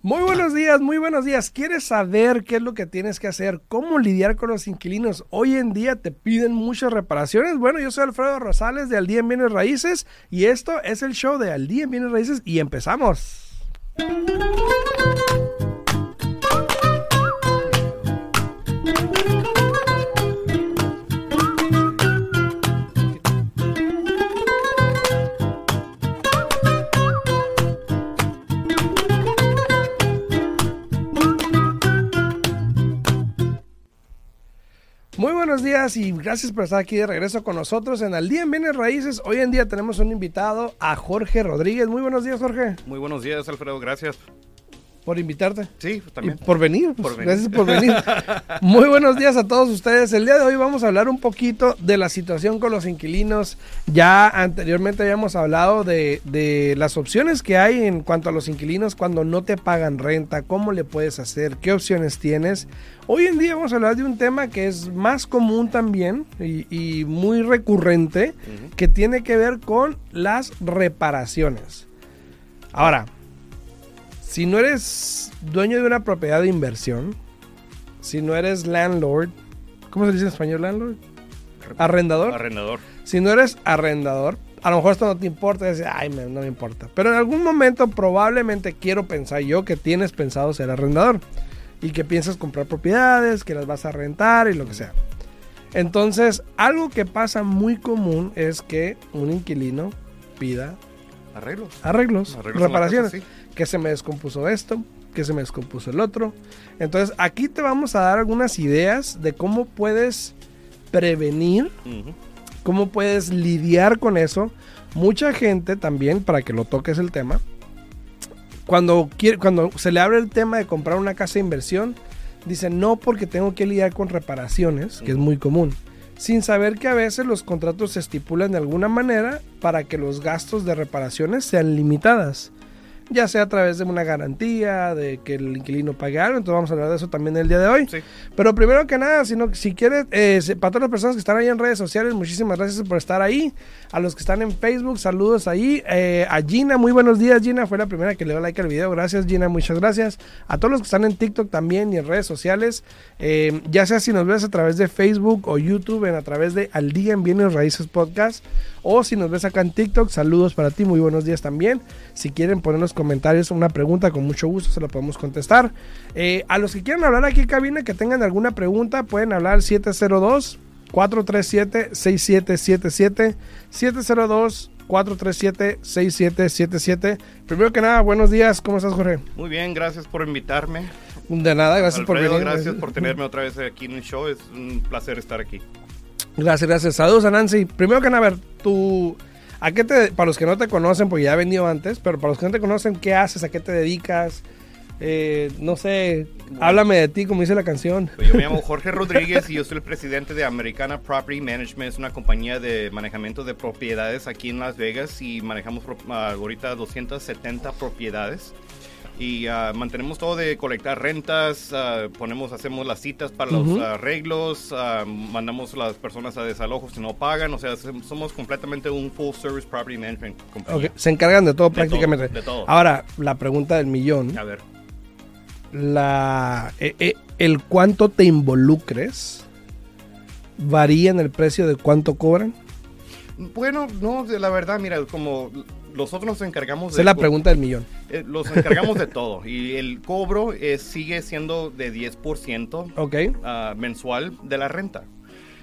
Muy buenos días, muy buenos días. ¿Quieres saber qué es lo que tienes que hacer? ¿Cómo lidiar con los inquilinos? Hoy en día te piden muchas reparaciones. Bueno, yo soy Alfredo Rosales de Al Día en Bienes Raíces y esto es el show de Al Día en Bienes Raíces y empezamos. Buenos días y gracias por estar aquí de regreso con nosotros en Al Día en Bienes Raíces. Hoy en día tenemos un invitado a Jorge Rodríguez. Muy buenos días, Jorge. Muy buenos días, Alfredo. Gracias. Por invitarte. Sí, también. Y por venir. Por venir. Gracias por venir. Muy buenos días a todos ustedes. El día de hoy vamos a hablar un poquito de la situación con los inquilinos. Ya anteriormente habíamos hablado de, de las opciones que hay en cuanto a los inquilinos cuando no te pagan renta, cómo le puedes hacer, qué opciones tienes. Hoy en día vamos a hablar de un tema que es más común también y, y muy recurrente, que tiene que ver con las reparaciones. Ahora, si no eres dueño de una propiedad de inversión, si no eres landlord, ¿cómo se dice en español landlord? Arrendador. Arrendador. Si no eres arrendador, a lo mejor esto no te importa, dices, ay, no me importa. Pero en algún momento probablemente quiero pensar yo que tienes pensado ser arrendador y que piensas comprar propiedades, que las vas a rentar y lo que sea. Entonces, algo que pasa muy común es que un inquilino pida Arreglos. arreglos, reparaciones. casa, sí. Que se me descompuso esto, que se me descompuso el otro. Entonces, aquí te vamos a dar algunas ideas de cómo puedes prevenir, cómo puedes lidiar con eso. Mucha gente también, para que lo toques el tema, cuando, quiere, cuando se le abre el tema de comprar una casa de inversión, dice no porque tengo que lidiar con reparaciones, que es muy común, sin saber que a veces los contratos se estipulan de alguna manera para que los gastos de reparaciones sean limitadas. Ya sea a través de una garantía, de que el inquilino pague algo, entonces vamos a hablar de eso también el día de hoy. Sí. Pero primero que nada, si, no- si quieres, eh, para todas las personas que están ahí en redes sociales, muchísimas gracias por estar ahí. A los que están en Facebook, saludos ahí. Eh, a Gina, muy buenos días, Gina. Fue la primera que le dio like al video. Gracias, Gina, muchas gracias. A todos los que están en TikTok también y en redes sociales, eh, ya sea si nos ves a través de Facebook o YouTube, en, a través de Al Día en Bienes Raíces Podcast, o si nos ves acá en TikTok, saludos para ti, muy buenos días también. Si quieren poner en los comentarios una pregunta, con mucho gusto se la podemos contestar. Eh, a los que quieran hablar aquí en cabina, que tengan alguna pregunta, pueden hablar al 702 437 6777 702 437 6777 Primero que nada, buenos días, ¿cómo estás, Jorge? Muy bien, gracias por invitarme. De nada, gracias por Alfredo, venir. gracias por tenerme otra vez aquí en el show. Es un placer estar aquí. Gracias, gracias. Saludos a Nancy. Primero que nada, a ver, tú, ¿a qué te, para los que no te conocen, porque ya he venido antes, pero para los que no te conocen, ¿qué haces? ¿A qué te dedicas? Eh, no sé, háblame de ti, como dice la canción. Pues yo me llamo Jorge Rodríguez y yo soy el presidente de Americana Property Management. Es una compañía de manejamiento de propiedades aquí en Las Vegas y manejamos ah, ahorita 270 propiedades. Y ah, mantenemos todo de colectar rentas, ah, ponemos, hacemos las citas para los arreglos, ah, mandamos a las personas a desalojo si no pagan. O sea, som- somos completamente un full service property management Se encargan de todo De prácticamente. todo, de todo. Ahora, la pregunta del millón. A ver. La, eh, eh, el cuánto te involucres varía en el precio de cuánto cobran. Bueno, no, la verdad, mira, como nosotros nos encargamos Esa es la pregunta del millón. Eh, los encargamos de todo y el cobro eh, sigue siendo de 10% Ok. ah, mensual de la renta.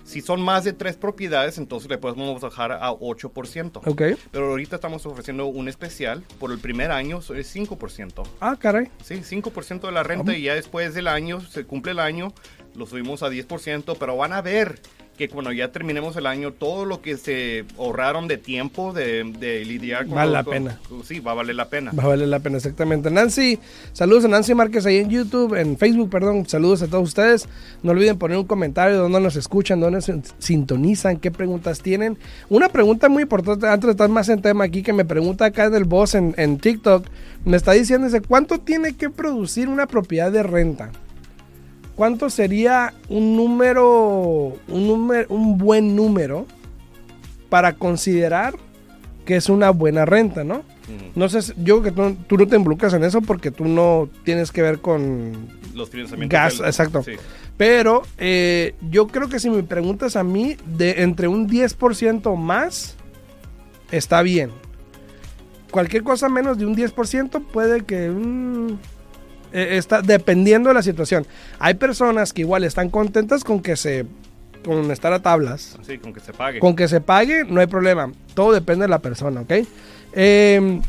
Si son más de tres propiedades, entonces le podemos bajar a 8%. Ok. Pero ahorita estamos ofreciendo un especial. Por el primer año es 5%. Ah, caray. Sí, 5% de la renta y ya después del año, se cumple el año, lo subimos a 10%, pero van a ver que cuando ya terminemos el año, todo lo que se ahorraron de tiempo de, de lidiar con... Vale la con- pena. Sí, va a valer la pena. Va a valer la pena, exactamente. Nancy, saludos a Nancy Márquez ahí en YouTube, en Facebook, perdón. Saludos a todos ustedes. No olviden poner un comentario, dónde nos escuchan, dónde se sintonizan, qué preguntas tienen. Una pregunta muy importante, antes de estar más en tema aquí, que me pregunta acá en el boss en, en TikTok, me está diciendo, dice, ¿cuánto tiene que producir una propiedad de renta? ¿Cuánto sería un número, un número, un buen número para considerar que es una buena renta, ¿no? No sé, yo creo que tú, tú no te involucras en eso porque tú no tienes que ver con Los financiamientos. gas, del- exacto. Sí. Pero eh, yo creo que si me preguntas a mí, de entre un 10% más, está bien. Cualquier cosa menos de un 10% puede que... eh, está dependiendo de la situación. Hay personas que igual están contentas con que se... con estar a tablas. Sí, con que se pague. Con que se pague, no hay problema. Todo depende de la persona, ¿ok? Eh,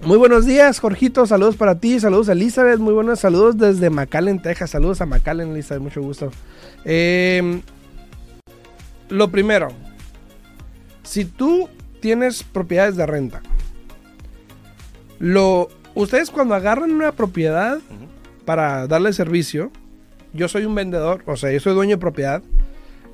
muy buenos días, Jorgito. Saludos para ti. Saludos, Elizabeth. Muy buenos saludos desde McAllen, Texas. Saludos a McAllen, Elizabeth. Mucho gusto. Eh, lo primero, si tú tienes propiedades de renta, lo, ustedes cuando agarran una propiedad para darle servicio, yo soy un vendedor, o sea, yo soy dueño de propiedad,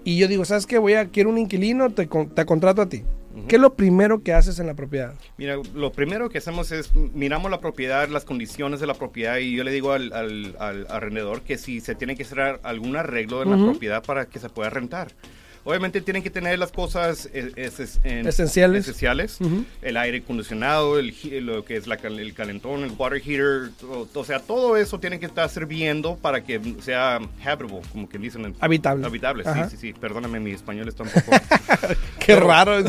y yo digo, ¿sabes qué? Voy a, quiero un inquilino, te, te contrato a ti. ¿Qué es lo primero que haces en la propiedad? Mira, lo primero que hacemos es miramos la propiedad, las condiciones de la propiedad y yo le digo al, al, al arrendador que si se tiene que hacer algún arreglo en la propiedad para que se pueda rentar. Obviamente tienen que tener las cosas eh, es- en- Esenciales. esenciales. El aire acondicionado, el, lo que es la el calentón, el water heater, o sea, todo eso tiene que estar sirviendo para que sea habitable, como que dicen. en- Habitable. Habitable, Ajá. sí, sí, sí. Perdóname, mi español está un poco... Qué raro.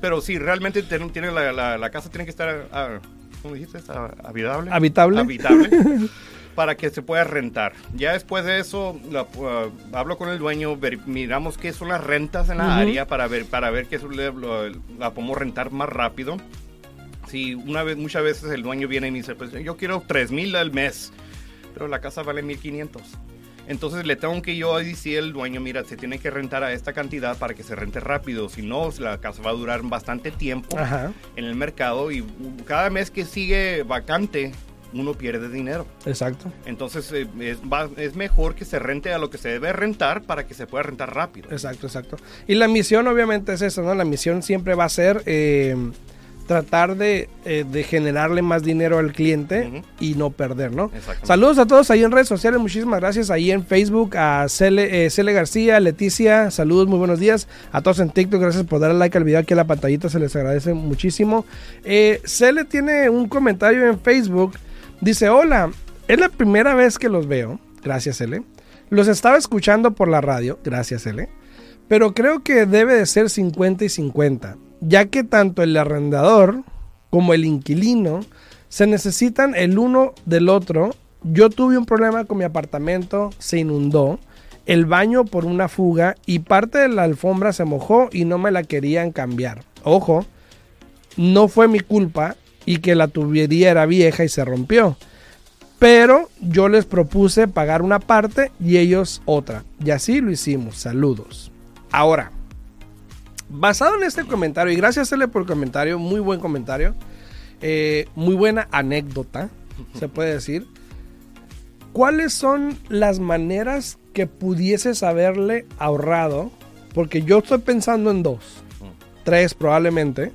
Pero sí, realmente tiene, tiene la, la- la casa tiene que estar, ah, ¿cómo dijiste? Habitable. Habitable. Habitable. para que se pueda rentar. Ya después de eso, la- ah, hablo con el dueño, ver- miramos qué son las rentas en la área para ver, para ver qué es lo- lo- la podemos rentar más rápido. Sí, una vez, muchas veces el dueño viene y me dice, pues yo quiero 3 mil al mes, pero la casa vale 1500. Entonces le tengo que yo decir al dueño, mira, se tiene que rentar a esta cantidad para que se rente rápido, si no, la casa va a durar bastante tiempo Ajá, en el mercado y cada mes que sigue vacante, uno pierde dinero. exacto. Entonces eh, es, va- es mejor que se rente a lo que se debe rentar para que se pueda rentar rápido. Exacto, exacto. Y la misión obviamente es eso, ¿no? La misión siempre va a ser eh, tratar de, eh, de generarle más dinero al cliente y no perder, ¿no? Saludos a todos ahí en redes sociales, muchísimas gracias. Ahí en Facebook a Cele, eh, Cele García, Leticia, saludos, muy buenos días. A todos en TikTok, gracias por darle like al video aquí en la pantallita, se les agradece muchísimo. Eh, Cele tiene un comentario en Facebook, dice, hola, es la primera vez que los veo, gracias Cele. Los estaba escuchando por la radio, gracias Cele. Pero creo que debe de ser 50 y 50, ya que tanto el arrendador como el inquilino se necesitan el uno del otro. Yo tuve un problema con mi apartamento, se inundó, el baño por una fuga y parte de la alfombra se mojó y no me la querían cambiar. Ojo, no fue mi culpa y que la tubería era vieja y se rompió. Pero yo les propuse pagar una parte y ellos otra. Y así lo hicimos. Saludos. Ahora, basado en este comentario, y gracias a él por el comentario, muy buen comentario, eh, muy buena anécdota, se puede decir. ¿Cuáles son las maneras que pudieses haberle ahorrado? Porque yo estoy pensando en dos, tres probablemente.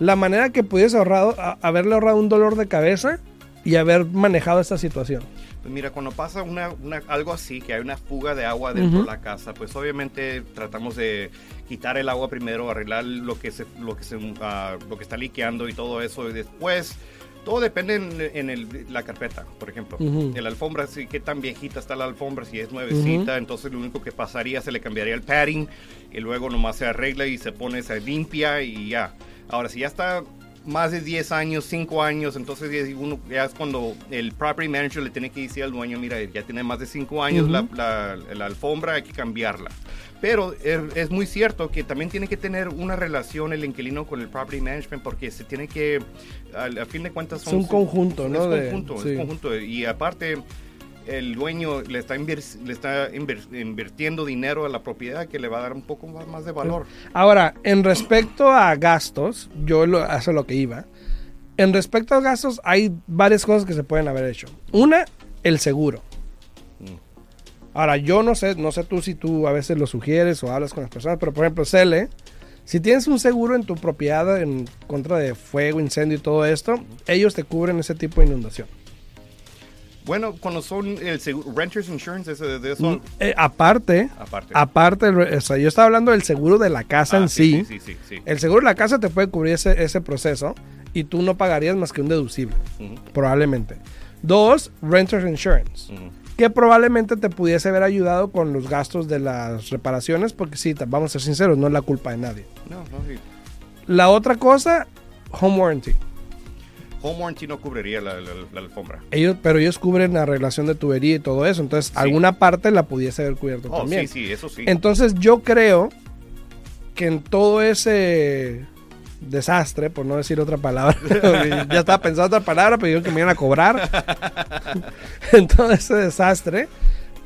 La manera que pudiese ahorrado, a- haberle ahorrado un dolor de cabeza y haber manejado esta situación. Pues mira, cuando pasa una, una- algo así, que hay una fuga de agua dentro Ujú. de la casa, pues obviamente tratamos de quitar el agua primero, arreglar lo que se, lo que se, ah, lo que está liqueando y todo eso, y después todo depende en, en el- la carpeta, por ejemplo. Ujú. En la alfombra, sí, qué tan viejita está la alfombra, si es nuevecita, entonces lo único que pasaría se le cambiaría el padding y luego nomás se arregla y se pone, se limpia y ya. Ahora, si ya está más de 10 años, 5 años, entonces ya, uno, ya es cuando el property manager le tiene que decir al dueño, mira, ya tiene más de 5 años la, la- la alfombra, hay que cambiarla. Pero es, es muy cierto que también tiene que tener una relación el inquilino con el property management porque se tiene que, al- a, fin de cuentas, Es un conjunto, ¿no? Es de- conjunto, sí. es conjunto. Y aparte, el dueño le está, le está invir- invirtiendo dinero a la propiedad que le va a dar un poco más, más de valor. Ahora, en respecto a gastos, yo lo, eso es lo que iba. En respecto a gastos, hay varias cosas que se pueden haber hecho. Una, el seguro. Mm. Ahora, yo no sé, no sé tú si tú a veces lo sugieres o hablas con las personas, pero por ejemplo, Cele, si tienes un seguro en tu propiedad en contra de fuego, incendio y todo esto, ellos te cubren ese tipo de inundación. Bueno, cuando son el seguro, Renters Insurance, ese- de eso. Mm, eh, aparte, Aparte. aparte, o sea, yo estaba hablando del seguro de la casa Ah, en sí. Sí, sí, sí. El seguro de la casa te puede cubrir ese, ese proceso y tú no pagarías más que un deducible, Ujú, probablemente. Dos, Renters Insurance, ujú. que probablemente te pudiese haber ayudado con los gastos de las reparaciones, porque sí, vamos a ser sinceros, no es la culpa de nadie. No, no, sí. La otra cosa, Home Warranty. Home warranty no cubriría la, la- la alfombra. Ellos, pero ellos cubren la arreglación de tubería y todo eso, entonces alguna parte la pudiese haber cubierto Oh, también. sí, sí, eso sí. Entonces yo creo que en todo ese desastre, por no decir otra palabra, ya estaba pensando otra palabra, pero yo que me iban a cobrar. en todo ese desastre,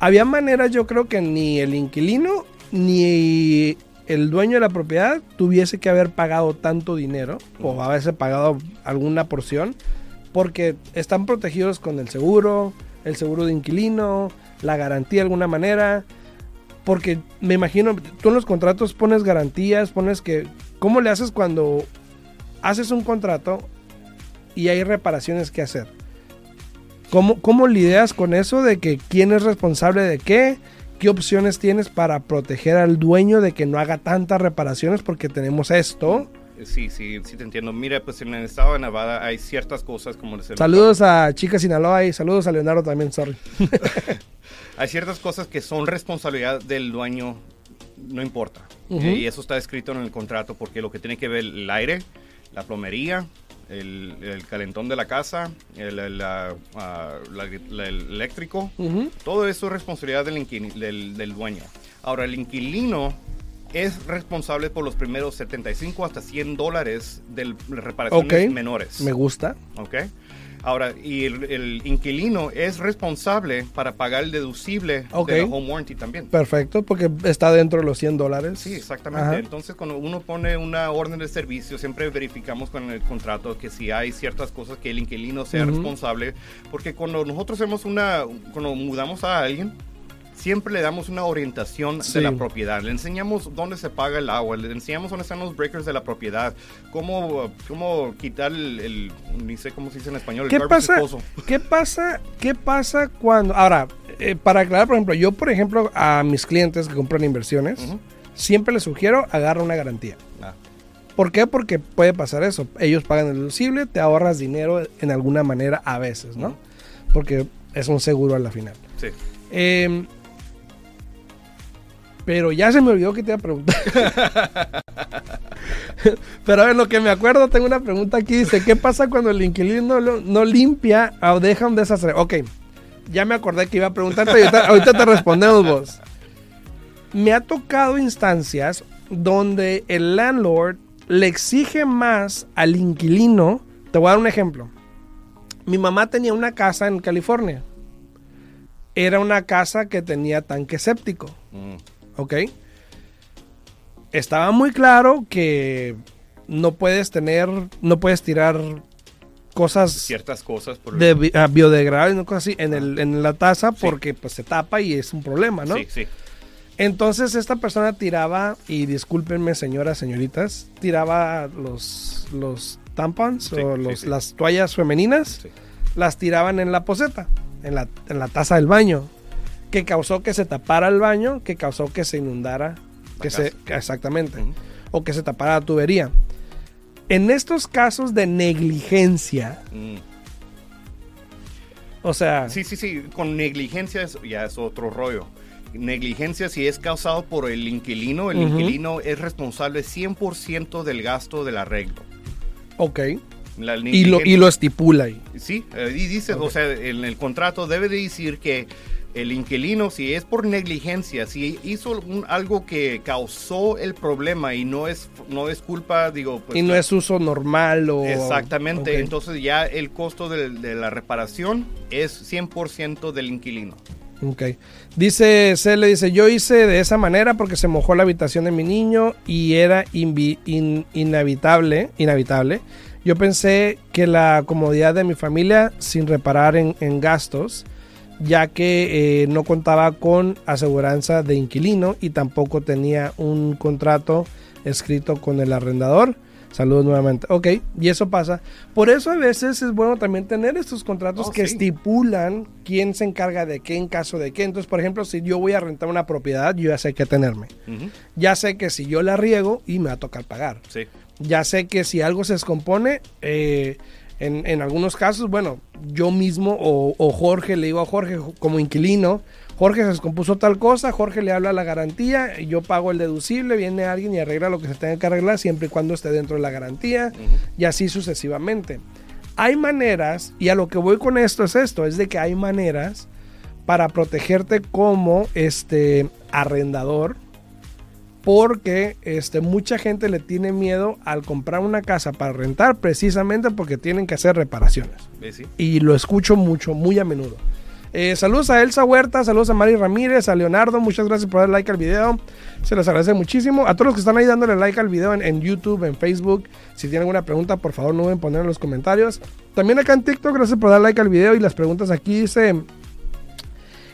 había maneras yo creo que ni el inquilino ni el dueño de la propiedad tuviese que haber pagado tanto dinero o haberse pagado alguna porción porque están protegidos con el seguro, el seguro de inquilino, la garantía de alguna manera. Porque me imagino, tú en los contratos pones garantías, pones que... ¿Cómo le haces cuando haces un contrato y hay reparaciones que hacer? ¿Cómo, ¿Cómo lidias con eso de que quién es responsable de qué? ¿Qué opciones tienes para proteger al dueño de que no haga tantas reparaciones? Porque tenemos esto. Sí, sí, sí te entiendo. Mira, pues en el estado de Nevada hay ciertas cosas como... les- Saludos a Chica Sinaloa y saludos a Leonardo también, sorry. Hay ciertas cosas que son responsabilidad del dueño, no importa. Eh, Y eso está escrito en el contrato porque lo que tiene que ver el aire, la plomería, el, el calentón de la casa, el, el, ah, la- la- el eléctrico, todo eso es responsabilidad del, del, del dueño. Ahora, el inquilino es responsable por los primeros 75 hasta 100 dólares de reparaciones menores. Me gusta. ¿ok? Ahora, y el, el inquilino es responsable para pagar el deducible de la home warranty también. Perfecto, porque está dentro de los 100 dólares. Sí, exactamente. Ajá. Entonces, cuando uno pone una orden de servicio, siempre verificamos con el contrato que si hay ciertas cosas que el inquilino sea responsable, porque cuando nosotros hacemos una, cuando mudamos a alguien, siempre le damos una orientación Sí. de la propiedad. Le enseñamos dónde se paga el agua, le enseñamos dónde están los breakers de la propiedad, cómo, cómo quitar el, el- ni sé cómo se dice en español, ¿Qué el pasa. ¿Qué pasa? ¿Qué pasa cuando... Ahora, eh, para aclarar, por ejemplo, yo, por ejemplo, a mis clientes que compran inversiones, siempre les sugiero agarra una garantía. Ah, ¿Por qué? Porque puede pasar eso. Ellos pagan el deducible, te ahorras dinero en alguna manera a veces, ¿no? Porque es un seguro a la final. sí. Eh, pero ya se me olvidó que te iba a preguntar. pero a lo que me acuerdo, tengo una pregunta aquí. Dice, ¿qué pasa cuando el inquilino no, limpia o deja un desastre? Ok, ya me acordé que iba a preguntarte ahorita, ahorita te respondemos vos. Me ha tocado instancias donde el landlord le exige más al inquilino. Te voy a dar un ejemplo. Mi mamá tenía una casa en California. Era una casa que tenía tanque séptico. Mm, ¿ok? Estaba muy claro que no puedes tener, no puedes tirar cosas ciertas cosas por de bi- ah, biodegradables, no cosas así, en, el, en la taza porque pues se tapa y es un problema, ¿no? Sí, sí. Entonces esta persona tiraba, y discúlpenme señoras, señoritas, tiraba los, los tampons Sí, o los, sí. las toallas femeninas, las tiraban en la poseta, en la, en la taza del baño, que causó que se tapara el baño, que causó que se inundara, que se, exactamente, o que se tapara la tubería. En estos casos de negligencia, Mm. o sea, Sí, sí, sí, con negligencia ya es otro rollo. Negligencia si es causado por el inquilino, el inquilino es responsable 100% del gasto del arreglo. ok, La y lo, y lo estipula ahí. Sí, eh, y dice, o sea, en el contrato debe de decir que el inquilino, si es por negligencia, si hizo un- algo que causó el problema y no es, no es culpa, digo, pues... y no es uso normal o... Exactamente, entonces ya el costo de, de la reparación es 100% del inquilino. Ok. Dice, se le dice, yo hice de esa manera porque se mojó la habitación de mi niño y era invi- in- inevitable, inevitable. Yo pensé que la comodidad de mi familia sin reparar en, en gastos, ya que eh, no contaba con aseguranza de inquilino y tampoco tenía un contrato escrito con el arrendador. Saludos nuevamente. Ok, y eso pasa. Por eso a veces es bueno también tener estos contratos Oh, que sí. estipulan quién se encarga de qué en caso de qué. Entonces, por ejemplo, si yo voy a rentar una propiedad, yo ya sé qué tenerme. Ya sé que si yo la riego y me va a tocar pagar. Sí. Ya sé que si algo se descompone, eh, en, en algunos casos, bueno, yo mismo o, o Jorge le digo a Jorge como inquilino, Jorge se descompuso tal cosa, Jorge le habla a la garantía, yo pago el deducible, viene alguien y arregla lo que se tenga que arreglar siempre y cuando esté dentro de la garantía y así sucesivamente. Hay maneras, y a lo que voy con esto es esto, es de que hay maneras para protegerte como este arrendador porque este, mucha gente le tiene miedo al comprar una casa para rentar precisamente porque tienen que hacer reparaciones. Sí. Y lo escucho mucho, muy a menudo. Eh, saludos a Elsa Huerta, saludos a Mari Ramírez, a Leonardo, muchas gracias por dar like al video. Se les agradece muchísimo. A todos los que están ahí dándole like al video en, en YouTube, en Facebook, si tienen alguna pregunta, por favor no deben poner en los comentarios. También acá en TikTok, gracias por dar like al video y las preguntas aquí dice,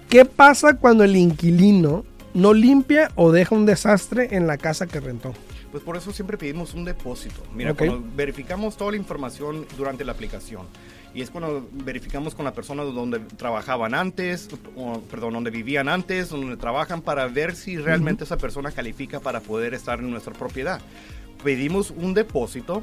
¿qué pasa cuando el inquilino no limpia o deja un desastre en la casa que rentó? Pues por eso siempre pedimos un depósito. Mira, Ok. cuando verificamos toda la información durante la aplicación. Y es cuando verificamos con la persona donde trabajaban antes, o, perdón, donde vivían antes, donde trabajan, para ver si realmente esa persona califica para poder estar en nuestra propiedad. Pedimos un depósito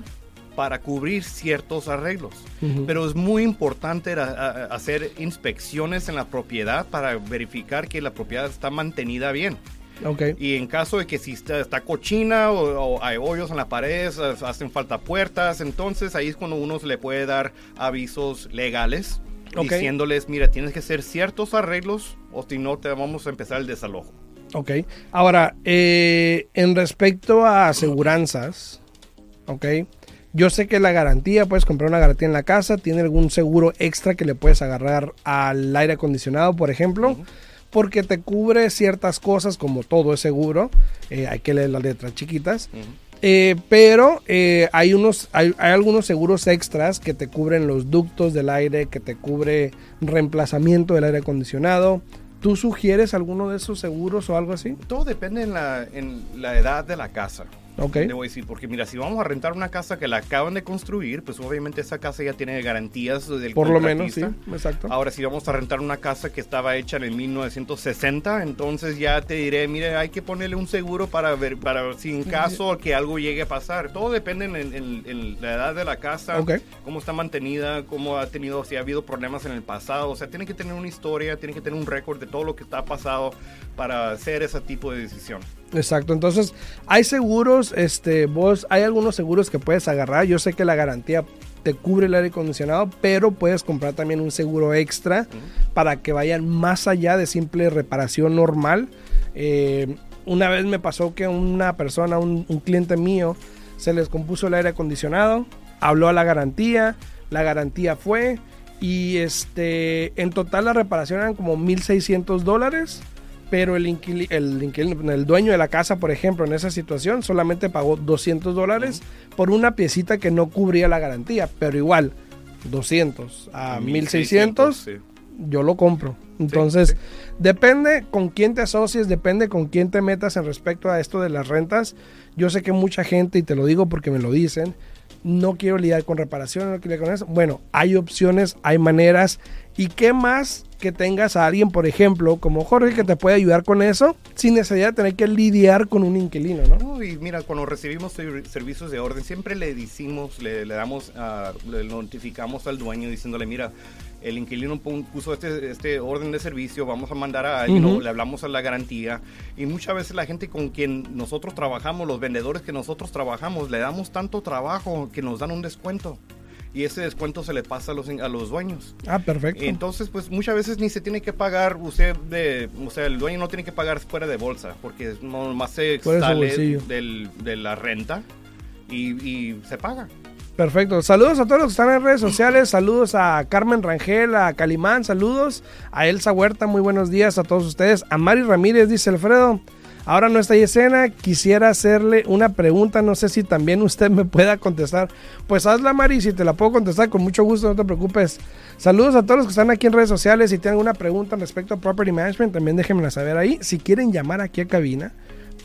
para cubrir ciertos arreglos. Ujú. Pero es muy importante hacer inspecciones en la propiedad para verificar que la propiedad está mantenida bien. Ok. Y en caso de que si está, está cochina o, o hay hoyos en la pared, ha- hacen falta puertas, entonces ahí es cuando uno se le puede dar avisos legales Ok. diciéndoles, mira, tienes que hacer ciertos arreglos o si no te vamos a empezar el desalojo. Ok. Ahora, eh, en respecto a aseguranzas, ok. Yo sé que la garantía, puedes comprar una garantía en la casa, tiene algún seguro extra que le puedes agarrar al aire acondicionado, por ejemplo, porque te cubre ciertas cosas, como todo es seguro. eh, hay que leer las letras chiquitas. Eh, pero eh, hay unos hay, hay algunos seguros extras que te cubren los ductos del aire, que te cubre reemplazamiento del aire acondicionado. ¿Tú sugieres alguno de esos seguros o algo así? Todo depende en la, en la edad de la casa. Ok. Le voy a decir, porque mira, si vamos a rentar una casa que la acaban de construir, pues obviamente esa casa ya tiene garantías del Por lo menos, sí, exacto. Ahora, si vamos a rentar una casa que estaba hecha en el 1960, entonces ya te diré, mire, hay que ponerle un seguro para ver, para si en caso que algo llegue a pasar. Todo depende en, en- en la edad de la casa, cómo está mantenida, cómo ha tenido, si ha habido problemas en el pasado. O sea, tiene que tener una historia, tiene que tener un récord de todo lo que está pasado para hacer ese tipo de decisión. Exacto. Entonces, hay seguros, este, vos, hay algunos seguros que puedes agarrar. Yo sé que la garantía te cubre el aire acondicionado, pero puedes comprar también un seguro extra para que vayan más allá de simple reparación normal. Eh, una vez me pasó que una persona, un, un cliente mío, se les compuso el aire acondicionado, habló a la garantía, la garantía fue y este, en total la reparación eran como 1.600 dólares pero el, el, el dueño de la casa, por ejemplo, en esa situación, solamente pagó 200 dólares por una piecita que no cubría la garantía, pero igual, 200 a 1600, sí. yo lo compro. Entonces, sí. depende con quién te asocies, depende con quién te metas en respecto a esto de las rentas. Yo sé que mucha gente, y te lo digo porque me lo dicen, no quiero lidiar con reparaciones, no quiero lidiar con eso. Bueno, hay opciones, hay maneras. ¿Y qué más que tengas a alguien, por ejemplo, como Jorge, que te puede ayudar con eso, sin necesidad de tener que lidiar con un inquilino, ¿no? No, y mira, cuando recibimos ser- servicios de orden, siempre le decimos, le, le damos, ah, le notificamos al dueño diciéndole, mira, el inquilino puso este, este orden de servicio, vamos a mandar a alguien, Ujú. o le hablamos a la garantía. Y muchas veces la gente con quien nosotros trabajamos, los vendedores que nosotros trabajamos, le damos tanto trabajo que nos dan un descuento. Y ese descuento se le pasa a los, a los dueños. Ah, perfecto. Entonces, pues muchas veces ni se tiene que pagar usted de, o sea, el dueño no tiene que pagar fuera de bolsa, porque no más se sale del, de la renta y, y se paga. Perfecto. Saludos a todos los que están en redes sociales. Saludos a Carmen Rangel, a Calimán. Saludos a Elsa Huerta. Muy buenos días a todos ustedes. A Mari Ramírez, dice Alfredo. Ahora no está escena. Quisiera hacerle una pregunta. No sé si también usted me pueda contestar. Pues hazla, Mari. Si te la puedo contestar, con mucho gusto. No te preocupes. Saludos a todos los que están aquí en redes sociales. Si tienen alguna pregunta respecto a Property Management, también déjenmela saber ahí. Si quieren llamar aquí a cabina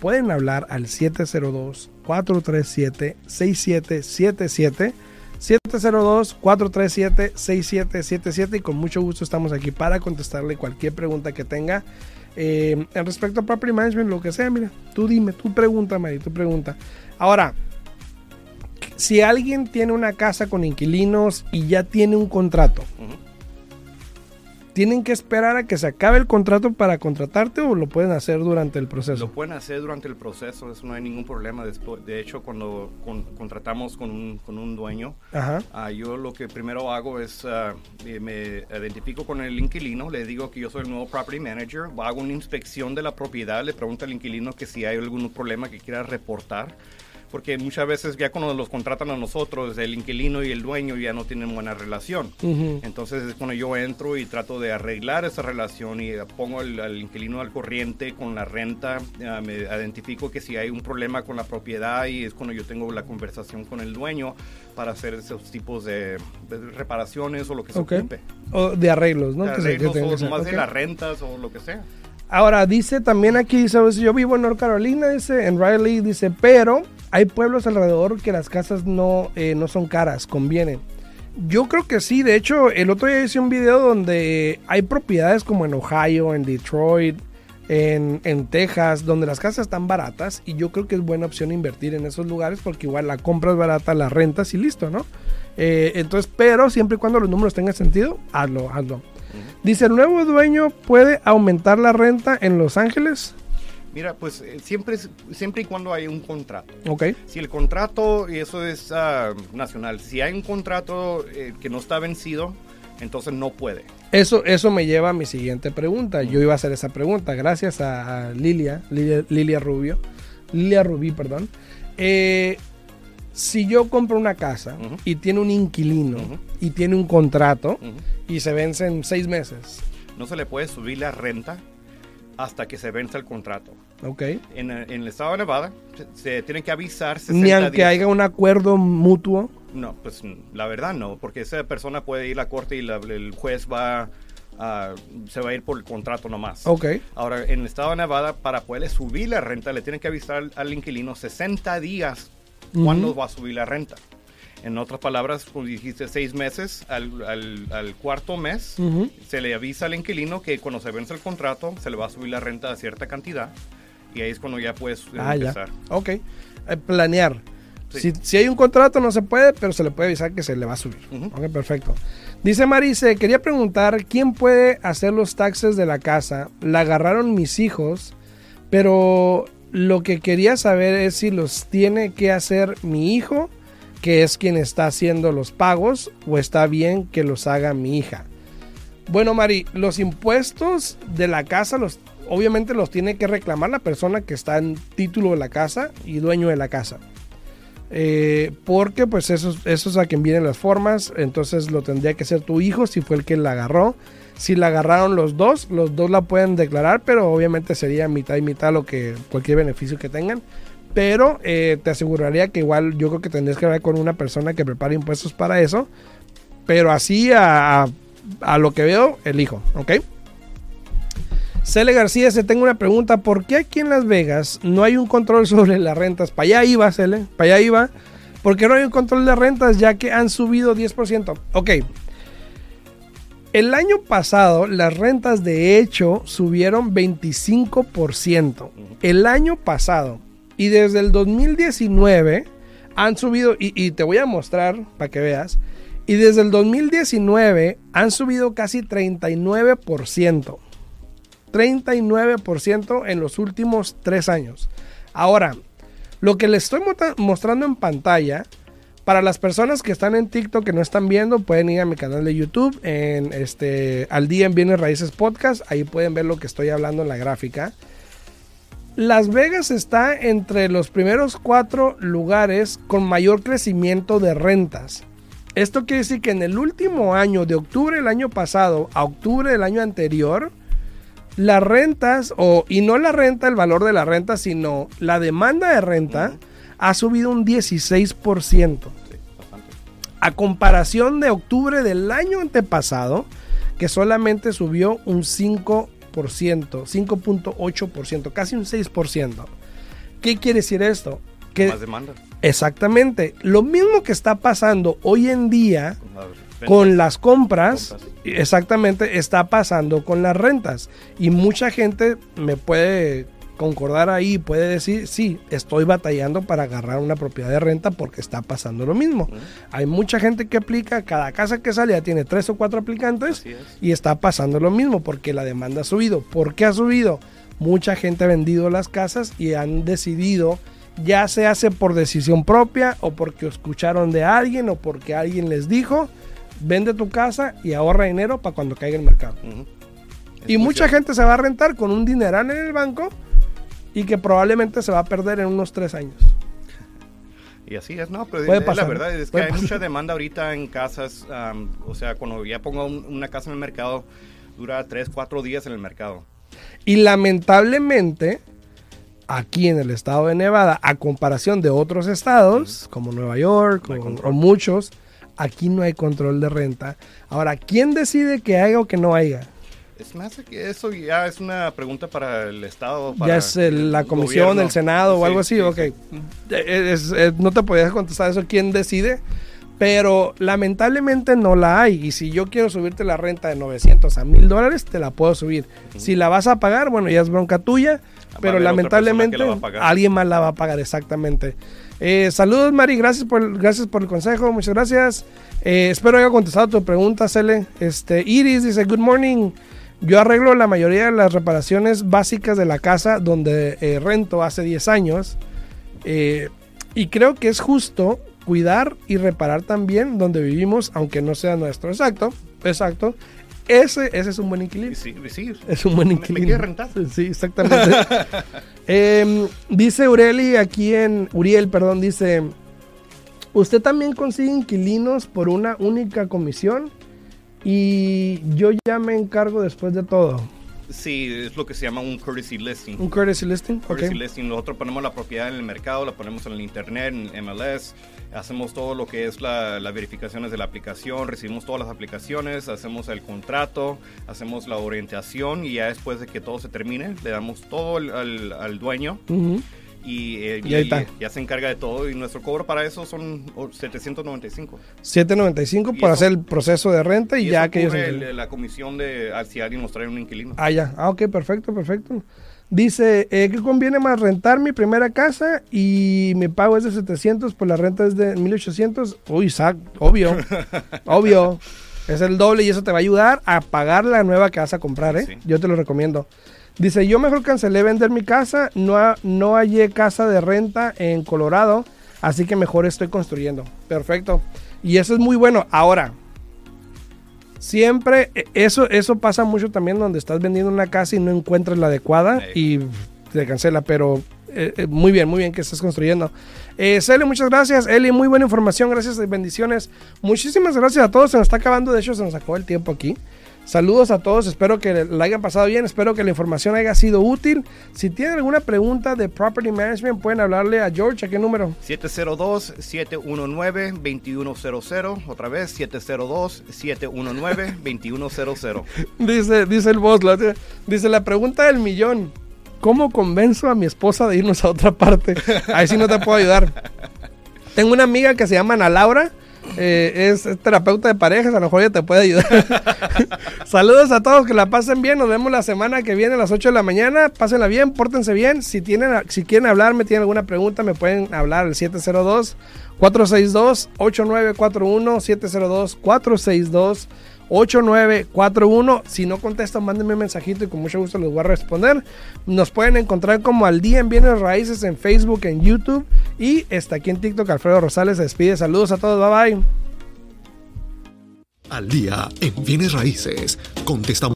pueden hablar al 702-437-6777. 702-437-6777 y con mucho gusto estamos aquí para contestarle cualquier pregunta que tenga eh, en respecto a property management, lo que sea, mira, tú dime, tú pregunta, Mari, tú pregunta. Ahora, si alguien tiene una casa con inquilinos y ya tiene un contrato, ¿tienen que esperar a que se acabe el contrato para contratarte o lo pueden hacer durante el proceso? Lo pueden hacer durante el proceso, eso no hay ningún problema. Después, de hecho, cuando contratamos con un, con un dueño, uh, yo lo que primero hago es uh, me identifico con el inquilino, le digo que yo soy el nuevo property manager, hago una inspección de la propiedad, le pregunto al inquilino que si hay algún problema que quiera reportar porque muchas veces ya cuando los contratan a nosotros, el inquilino y el dueño ya no tienen buena relación. Entonces es cuando yo entro y trato de arreglar esa relación y pongo al inquilino al corriente con la renta, me identifico que si hay un problema con la propiedad y es cuando yo tengo la conversación con el dueño para hacer esos tipos de, reparaciones o lo que se ocupe. O de arreglos, ¿no? De arreglos o más de las rentas o lo que sea. Ahora, dice también aquí, dice, yo vivo en North Carolina, dice, en Riley, dice, pero hay pueblos alrededor que las casas no, eh, no son caras, convienen. Yo creo que sí, de hecho, el otro día hice un video donde hay propiedades como en Ohio, en Detroit, en, Texas, donde las casas están baratas y yo creo que es buena opción invertir en esos lugares porque igual la compra es barata, la rentas y listo, ¿no? Eh, entonces, pero siempre y cuando los números tengan sentido, hazlo, hazlo. Dice, ¿el nuevo dueño puede aumentar la renta en Los Ángeles? Mira, pues eh, siempre, siempre y cuando hay un contrato. Ok. Si el contrato, y eso es ah, nacional, si hay un contrato eh, que no está vencido, entonces no puede. Eso, eso me lleva a mi siguiente pregunta. Yo iba a hacer esa pregunta gracias a, Lilia, Lilia, Rubio, Lilia Rubí, perdón. Eh, si yo compro una casa y tiene un inquilino y tiene un contrato y se vence en seis meses. No se le puede subir la renta hasta que se vence el contrato. Ok. En, el estado de Nevada se, tiene que avisar. Ni aunque haya un acuerdo mutuo. No, pues la verdad no, porque esa persona puede ir a la corte y el juez va a, se va a ir por el contrato nomás. Ok. Ahora, en el estado de Nevada, para poder subir la renta, le tienen que avisar al inquilino 60 días cuándo va a subir la renta. En otras palabras, como dijiste, seis meses, al, al, cuarto mes, se le avisa al inquilino que cuando se vence el contrato, se le va a subir la renta a cierta cantidad. Y ahí es cuando ya puedes ah, empezar. Ok. Eh, planear. Si, si, hay un contrato no se puede, pero se le puede avisar que se le va a subir. Ok, perfecto. Dice Marice, quería preguntar, ¿quién puede hacer los taxes de la casa? La agarraron mis hijos, pero lo que quería saber es si los tiene que hacer mi hijo, que es quien está haciendo los pagos, o está bien que los haga mi hija. Bueno, Mari, los impuestos de la casa los obviamente los tiene que reclamar la persona que está en título de la casa y dueño de la casa. Eh, porque pues eso, es a quien vienen las formas, entonces lo tendría que ser tu hijo si fue el que la agarró. Si la agarraron los dos, los dos la pueden declarar, pero obviamente sería mitad y mitad lo que cualquier beneficio que tengan. Pero eh, te aseguraría que igual yo creo que tendrías que hablar con una persona que prepare impuestos para eso. Pero así a, a, lo que veo, elijo, ¿ok? Cele García, se tengo una pregunta. ¿Por qué aquí en Las Vegas no hay un control sobre las rentas? Para allá iba, Cele, para allá iba. ¿Por qué no hay un control de rentas ya que han subido 10%? Ok, el año pasado las rentas de hecho subieron 25%. El año pasado. Y desde el 2019 han subido, y, te voy a mostrar para que veas, y desde el 2019 han subido casi 39%. 39% en los últimos tres años. Ahora, lo que les estoy mostrando en pantalla para las personas que están en TikTok que no están viendo, pueden ir a mi canal de YouTube en este al día en Bienes Raíces Podcast, ahí pueden ver lo que estoy hablando en la gráfica. Las Vegas está entre los primeros cuatro lugares con mayor crecimiento de rentas. Esto quiere decir que en el último año, de octubre del año pasado a octubre del año anterior, las rentas, o, y no la renta, el valor de la renta, sino la demanda de renta, ha subido un 16%. A comparación de octubre del año antepasado, que solamente subió un 5%, 5.8%, casi un 6%. ¿Qué quiere decir esto? Que Más demanda. exactamente lo mismo que está pasando hoy en día Con las ventas. con las compras, Compras. exactamente está pasando con las rentas. Y mucha gente me puede concordar ahí, puede decir, sí, estoy batallando para agarrar una propiedad de renta porque está pasando lo mismo. Hay mucha gente que aplica, cada casa que sale ya tiene tres o cuatro aplicantes es. y está pasando lo mismo porque la demanda ha subido. ¿Por qué ha subido? Mucha gente ha vendido las casas y han decidido, ya se hace por decisión propia o porque escucharon de alguien o porque alguien les dijo, vende tu casa y ahorra dinero para cuando caiga el mercado. Y mucha gente se va a rentar con un dineral en el banco y que probablemente se va a perder en unos tres años. Y así es, no, pero pasar, la verdad es que hay pasar. mucha demanda ahorita en casas. am, o sea, cuando ya pongo un- una casa en el mercado, dura tres, cuatro días en el mercado. Y lamentablemente, aquí en el estado de Nevada, a comparación de otros estados, como Nueva York No o- o, muchos, aquí no hay control de renta. Ahora, ¿quién decide que haya o que no haya? Es más que eso ya es una pregunta para el Estado. Para ya es el- la comisión, gobierno. el Senado o Sí, algo así, sí, ok. sí. Eh, es- eh, no te podías contestar eso, ¿quién decide? Pero lamentablemente no la hay. Y si yo quiero subirte la renta de 900 a 1000 dólares, te la puedo subir. Si la vas a pagar, bueno, ya es bronca tuya. Pero lamentablemente la alguien más la va a pagar, exactamente. Eh, saludos, Mari. Gracias por, el- gracias por el consejo. Muchas gracias. Eh, espero haya contestado tu pregunta, Cele. Este, Iris dice: Good morning. Yo arreglo la mayoría de las reparaciones básicas de la casa donde eh, rento hace 10 años. Eh, y creo que es justo cuidar y reparar también donde vivimos, aunque no sea nuestro. Exacto, exacto. Ese, ese es un buen Y equilibrio. sí, sí. Es un buen Me- me inquilino. quiere rentar. Sí, exactamente. Em, dice Ureli aquí en Uriel, perdón, dice, ¿usted también consigue inquilinos por una única comisión? Y yo ya me encargo después de todo. Sí, es lo que se llama un courtesy listing. ¿Un courtesy listing? Courtesy listing, nosotros ponemos la propiedad en el mercado, la ponemos en el internet, en MLS, hacemos todo lo que es la- las verificaciones de la aplicación, recibimos todas las aplicaciones, hacemos el contrato, hacemos la orientación y ya después de que todo se termine, le damos todo al, al- al dueño. Y, eh, Y ahí y- está. ya se encarga de todo y nuestro cobro para eso son oh, 795. 7.95 Y por eso- hacer el proceso de renta y, Y, ya eso que ellos... el- la comisión de si alguien nos trae un inquilino. Ah, ya. Ah, ok, perfecto, perfecto. Dice, eh, ¿qué conviene más rentar mi primera casa y mi pago es de 700, pues la renta es de 1800? Uy, sac, obvio, obvio. Es el doble y eso te va a ayudar a pagar la nueva que vas a comprar, ¿eh? Sí. Yo te lo recomiendo. Dice, yo mejor cancelé vender mi casa, no, ha- no hallé casa de renta en Colorado, así que mejor estoy construyendo. Perfecto. Y eso es muy bueno. Ahora, Siempre, eh, eso, eso pasa mucho también donde estás vendiendo una casa y no encuentras la adecuada Sí. y te cancela, pero eh, eh, muy bien, muy bien que estés construyendo. Eh, Cele, muchas gracias. Eli, muy buena información, gracias y bendiciones. Muchísimas gracias a todos, se nos está acabando, de hecho se nos acabó el tiempo aquí. Saludos a todos, espero que la hayan pasado bien, espero que la información haya sido útil. Si tienen alguna pregunta de Property Management, pueden hablarle a George, ¿a qué número? 702-719-2100. Otra vez, 702-719-2100. Dice, dice el boss, dice la pregunta del millón. ¿Cómo convenzo a mi esposa de irnos a otra parte? Ahí sí no te puedo ayudar. Tengo una amiga que se llama Ana Laura. Eh, es terapeuta de parejas, a lo mejor ella te puede ayudar. Saludos a todos, que la pasen bien. Nos vemos la semana que viene a las 8 de la mañana. Pásenla bien, pórtense bien. Si, tienen, si quieren hablarme, tienen alguna pregunta, me pueden hablar al 702 462 8941 702 462 8941. Si no contesto, mándenme un mensajito y con mucho gusto les voy a responder. Nos pueden encontrar como al día en Bienes Raíces en Facebook, en YouTube y está aquí en TikTok. Alfredo Rosales se despide. Saludos a todos. Bye bye. Al día en bienes raíces, contestamos